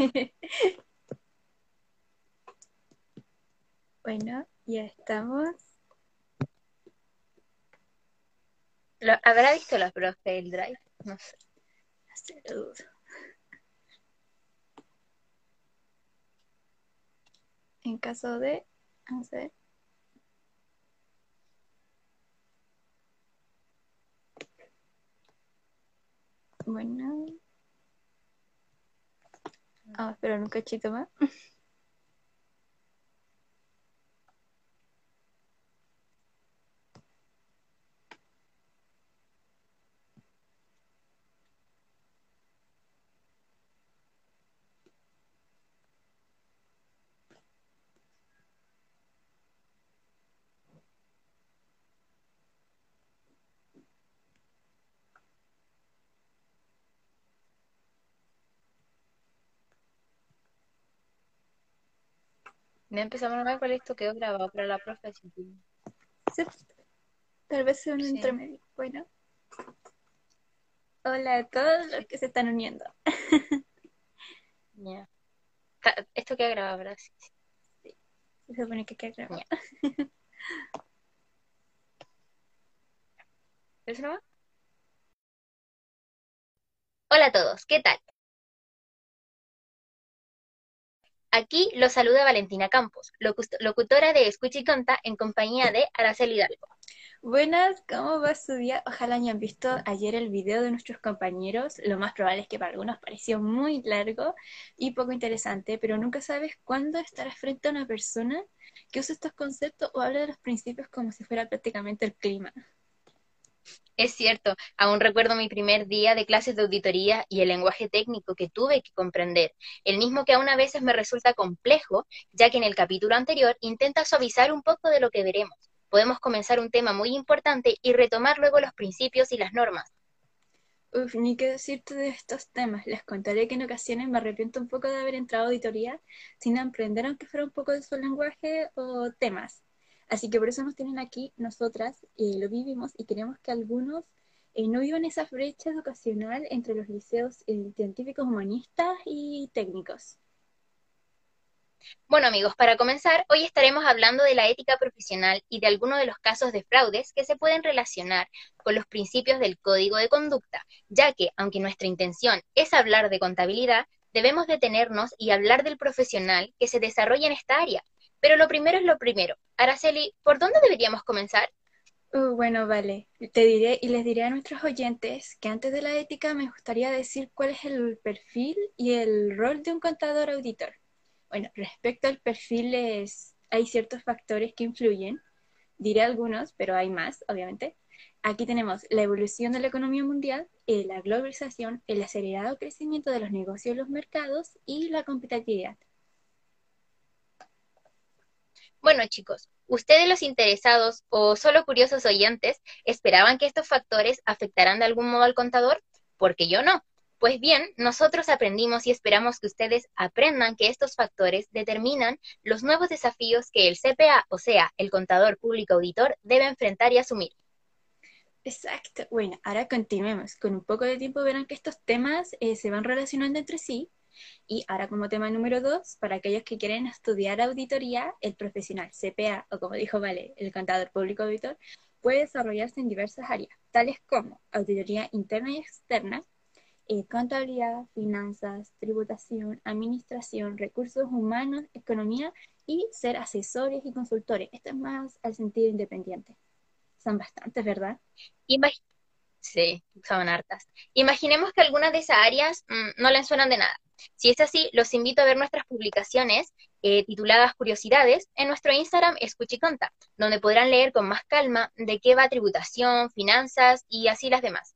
bueno, ya estamos. ¿Habrá visto la profe del drive? No sé. En caso de, sé. Bueno. Vamos a esperar un cachito más. No empezamos a ver cuál esto quedó grabado para la profe. Sí, tal vez sea un intermedio. Bueno. Hola a todos los que se están uniendo. Esto queda grabado, ¿verdad? Sí. sí. Se supone que queda grabado. ¿Eso no va? Hola a todos, ¿qué tal? Aquí lo saluda Valentina Campos, locutora de Escucha y Conta en compañía de Araceli Hidalgo. Buenas, ¿cómo va su día? Ojalá hayan visto ayer el video de nuestros compañeros. Lo más probable es que para algunos pareció muy largo y poco interesante, pero nunca sabes cuándo estarás frente a una persona que usa estos conceptos o habla de los principios como si fuera prácticamente el clima. Es cierto, aún recuerdo mi primer día de clases de auditoría y el lenguaje técnico que tuve que comprender, el mismo que aún a veces me resulta complejo, ya que en el capítulo anterior intenta suavizar un poco de lo que veremos. Podemos comenzar un tema muy importante y retomar luego los principios y las normas. Uf, ni qué decirte de estos temas. Les contaré que en ocasiones me arrepiento un poco de haber entrado a auditoría sin aprender aunque fuera un poco de su lenguaje o temas. Así que por eso nos tienen aquí nosotras, eh, lo vivimos y queremos que algunos eh, no vivan esa brecha educacional entre los liceos eh, científicos humanistas y técnicos. Bueno amigos, para comenzar, hoy estaremos hablando de la ética profesional y de algunos de los casos de fraudes que se pueden relacionar con los principios del código de conducta, ya que, aunque nuestra intención es hablar de contabilidad, debemos detenernos y hablar del profesional que se desarrolla en esta área, pero lo primero es lo primero. Araceli, ¿por dónde deberíamos comenzar? Uh, bueno, vale. Te diré y les diré a nuestros oyentes que antes de la ética me gustaría decir cuál es el perfil y el rol de un contador auditor. Bueno, respecto al perfil es, hay ciertos factores que influyen. Diré algunos, pero hay más, obviamente. Aquí tenemos la evolución de la economía mundial, eh, la globalización, el acelerado crecimiento de los negocios y los mercados y la competitividad. Bueno, chicos, ¿ustedes los interesados o solo curiosos oyentes esperaban que estos factores afectaran de algún modo al contador? Porque yo no. Pues bien, nosotros aprendimos y esperamos que ustedes aprendan que estos factores determinan los nuevos desafíos que el CPA, o sea, el contador público auditor, debe enfrentar y asumir. Exacto. Bueno, ahora continuemos. Con un poco de tiempo verán que estos temas eh, se van relacionando entre sí y ahora como tema número dos, para aquellos que quieren estudiar auditoría, el profesional CPA o como dijo Vale, el contador público auditor, puede desarrollarse en diversas áreas, tales como auditoría interna y externa, eh, contabilidad, finanzas, tributación, administración, recursos humanos, economía y ser asesores y consultores. Esto es más al sentido independiente. Son bastantes, ¿verdad? sí, son hartas. Imaginemos que algunas de esas áreas mm, no les suenan de nada. Si es así, los invito a ver nuestras publicaciones eh, tituladas Curiosidades en nuestro Instagram Escuchiconta, donde podrán leer con más calma de qué va tributación, finanzas y así las demás.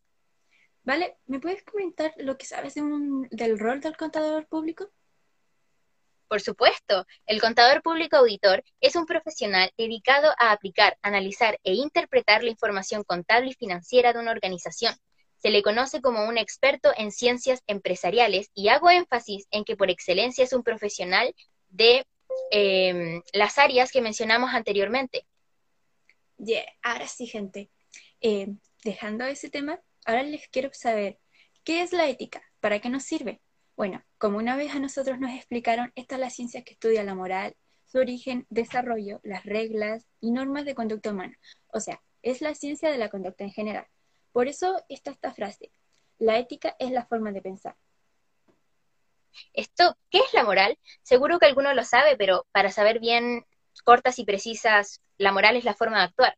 Vale, ¿me puedes comentar lo que sabes del rol del contador público? Por supuesto, el contador público auditor es un profesional dedicado a aplicar, analizar e interpretar la información contable y financiera de una organización, se le conoce como un experto en ciencias empresariales y hago énfasis en que por excelencia es un profesional de em, las áreas que mencionamos anteriormente. Yeah, ahora sí, gente. Em, dejando ese tema, ahora les quiero saber, ¿qué es la ética? ¿Para qué nos sirve? Bueno, Como una vez a nosotros nos explicaron, esta es la ciencia que estudia la moral, su origen, desarrollo, las reglas y normas de conducta humana. O sea, es la ciencia de la conducta en general. Por eso está esta frase, la ética es la forma de pensar. Esto, ¿qué es la moral? Seguro que alguno lo sabe, pero para saber bien cortas y precisas, la moral es la forma de actuar.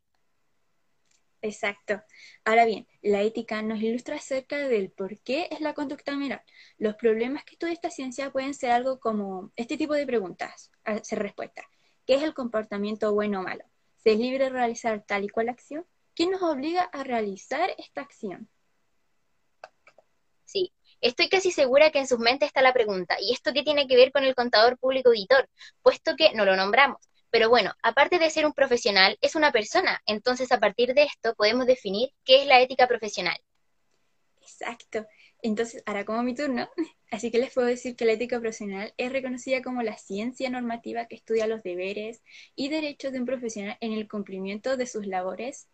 Exacto. Ahora bien, la ética nos ilustra acerca del por qué es la conducta moral. Los problemas que estudia esta ciencia pueden ser algo como este tipo de preguntas, hacer respuesta. ¿Qué es el comportamiento bueno o malo? ¿Se es libre de realizar tal y cual acción? ¿Quién nos obliga a realizar esta acción? Sí, estoy casi segura que en sus mentes está la pregunta, ¿y esto qué tiene que ver con el contador público auditor? Puesto que no lo nombramos. Pero bueno, aparte de ser un profesional, es una persona. Entonces, a partir de esto, podemos definir qué es la ética profesional. Exacto. Entonces, ahora como mi turno, así que les puedo decir que la ética profesional es reconocida como la ciencia normativa que estudia los deberes y derechos de un profesional en el cumplimiento de sus labores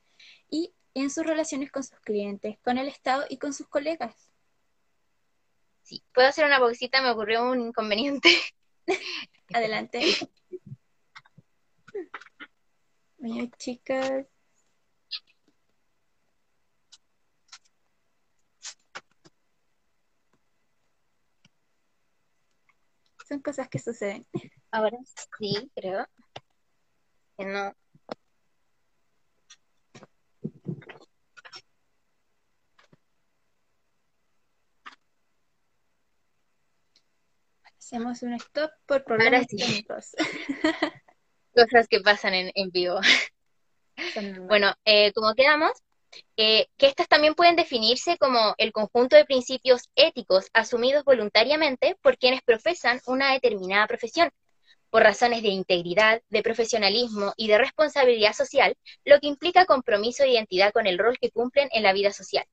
y en sus relaciones con sus clientes, con el Estado y con sus colegas. Sí, puedo hacer una pausita, me ocurrió un inconveniente. Adelante. Bueno, chicas. Son cosas que suceden. Ahora sí, creo. Que no. Hacemos un stop por problemas técnicos. cosas que pasan en, en vivo. bueno, eh, como quedamos, eh, que estas también pueden definirse como el conjunto de principios éticos asumidos voluntariamente por quienes profesan una determinada profesión, por razones de integridad, de profesionalismo y de responsabilidad social, lo que implica compromiso e identidad con el rol que cumplen en la vida social.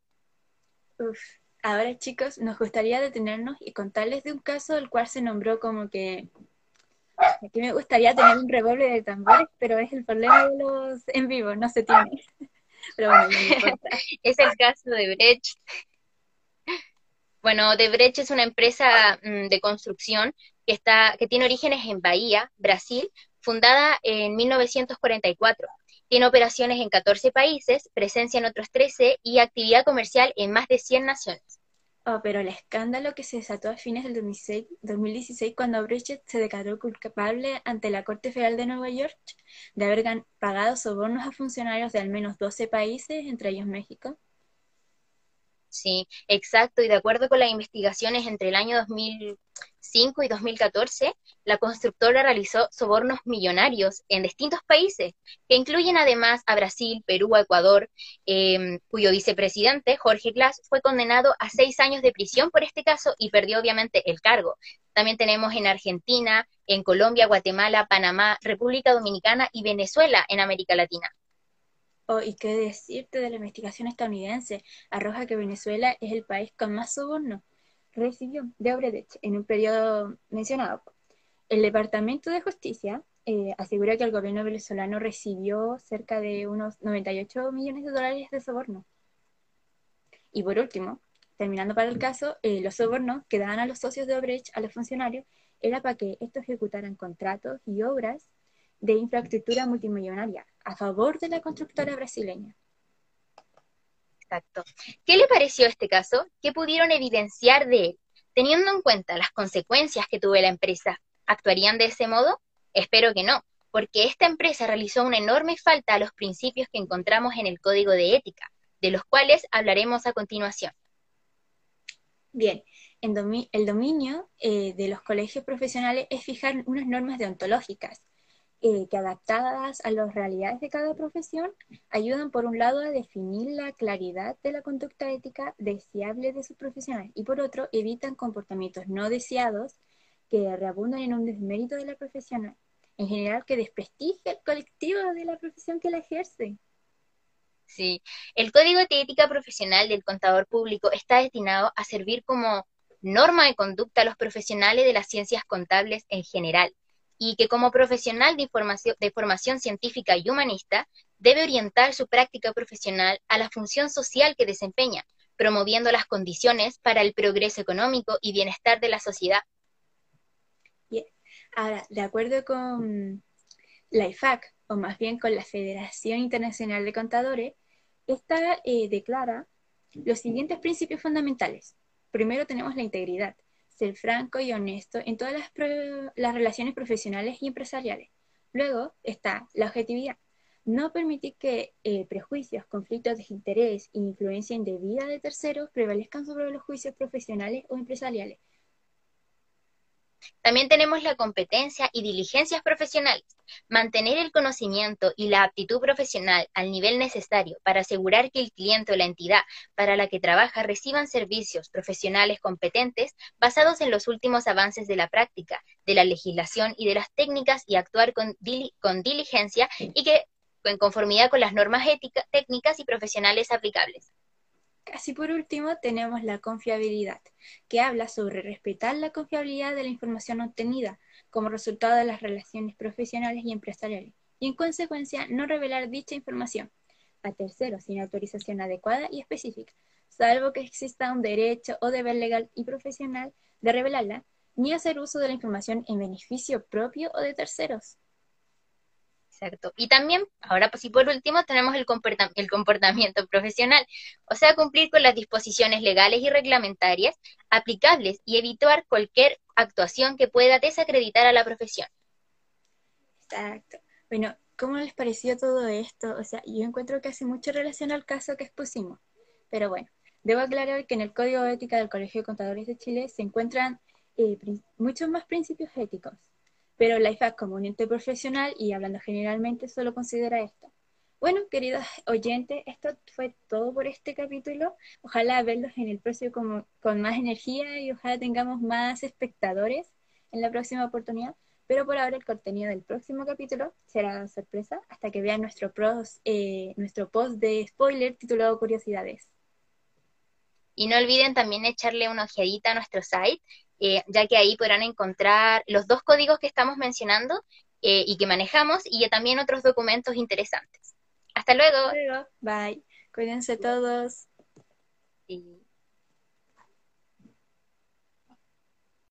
Uf. Ahora chicos, nos gustaría detenernos y contarles de un caso del cual se nombró como que Aquí me gustaría tener un revólver de tambores, pero es el problema de los en vivo, no se tiene. Pero bueno, es el caso de Brecht. Bueno, de Brecht es una empresa mm, de construcción que, está, que tiene orígenes en Bahía, Brasil, fundada en 1944. Tiene operaciones en 14 países, presencia en otros 13 y actividad comercial en más de 100 naciones. Oh, pero el escándalo que se desató a fines del 2016, cuando Bridget se declaró culpable ante la Corte Federal de Nueva York de haber pagado sobornos a funcionarios de al menos 12 países, entre ellos México. Sí, exacto. Y de acuerdo con las investigaciones entre el año 2005 y 2014, la constructora realizó sobornos millonarios en distintos países, que incluyen además a Brasil, Perú, Ecuador, em, cuyo vicepresidente, Jorge Glass, fue condenado a seis años de prisión por este caso y perdió obviamente el cargo. También tenemos en Argentina, en Colombia, Guatemala, Panamá, República Dominicana y Venezuela en América Latina. Oh, y qué decirte de la investigación estadounidense, arroja que Venezuela es el país con más soborno recibió de Obredech en un periodo mencionado. El Departamento de Justicia eh, asegura que el gobierno venezolano recibió cerca de unos 98 millones de dólares de soborno. Y por último, terminando para el caso, eh, los sobornos que daban a los socios de Obrecht, a los funcionarios, era para que estos ejecutaran contratos y obras de infraestructura multimillonaria a favor de la constructora brasileña. Exacto. ¿Qué le pareció este caso? ¿Qué pudieron evidenciar de él? Teniendo en cuenta las consecuencias que tuvo la empresa, ¿actuarían de ese modo? Espero que no, porque esta empresa realizó una enorme falta a los principios que encontramos en el Código de Ética, de los cuales hablaremos a continuación. Bien, el dominio eh, de los colegios profesionales es fijar unas normas deontológicas eh, que adaptadas a las realidades de cada profesión ayudan por un lado a definir la claridad de la conducta ética deseable de sus profesionales y por otro evitan comportamientos no deseados que reabundan en un desmérito de la profesional, en general que desprestigia el colectivo de la profesión que la ejerce. Sí, el Código de Ética Profesional del Contador Público está destinado a servir como norma de conducta a los profesionales de las ciencias contables en general, y que como profesional de, de formación científica y humanista debe orientar su práctica profesional a la función social que desempeña, promoviendo las condiciones para el progreso económico y bienestar de la sociedad. Bien. Ahora, de acuerdo con la IFAC, o más bien con la Federación Internacional de Contadores, esta eh, declara los siguientes principios fundamentales. Primero tenemos la integridad, ser franco y honesto en todas las, las relaciones profesionales y empresariales. Luego está la objetividad, no permitir que eh, prejuicios, conflictos de interés e influencia indebida de terceros prevalezcan sobre los juicios profesionales o empresariales. También tenemos la competencia y diligencias profesionales. Mantener el conocimiento y la aptitud profesional al nivel necesario para asegurar que el cliente o la entidad para la que trabaja reciban servicios profesionales competentes basados en los últimos avances de la práctica, de la legislación y de las técnicas y actuar con, diligencia y que en conformidad con las normas éticas, técnicas y profesionales aplicables. Casi por último tenemos la confiabilidad, que habla sobre respetar la confiabilidad de la información obtenida como resultado de las relaciones profesionales y empresariales, y en consecuencia no revelar dicha información a terceros sin autorización adecuada y específica, salvo que exista un derecho o deber legal y profesional de revelarla, ni hacer uso de la información en beneficio propio o de terceros. Exacto. Y también, ahora pues y por último, tenemos el, comportamiento profesional, o sea, cumplir con las disposiciones legales y reglamentarias aplicables y evitar cualquier actuación que pueda desacreditar a la profesión. Exacto. Bueno, ¿cómo les pareció todo esto? O sea, yo encuentro que hace mucha relación al caso que expusimos, pero bueno, debo aclarar que en el Código de Ética del Colegio de Contadores de Chile se encuentran eh, muchos más principios éticos pero la IFAC como un ente profesional y hablando generalmente solo considera esto. Bueno, queridos oyentes, esto fue todo por este capítulo. Ojalá verlos en el próximo con, con más energía y ojalá tengamos más espectadores en la próxima oportunidad. Pero por ahora el contenido del próximo capítulo será sorpresa hasta que vean nuestro, eh, nuestro post de spoiler titulado Curiosidades. Y no olviden también echarle una ojeadita a nuestro site eh, ya que ahí podrán encontrar los dos códigos que estamos mencionando eh, y que manejamos y también otros documentos interesantes. Hasta luego. Bye. Cuídense todos. Sí.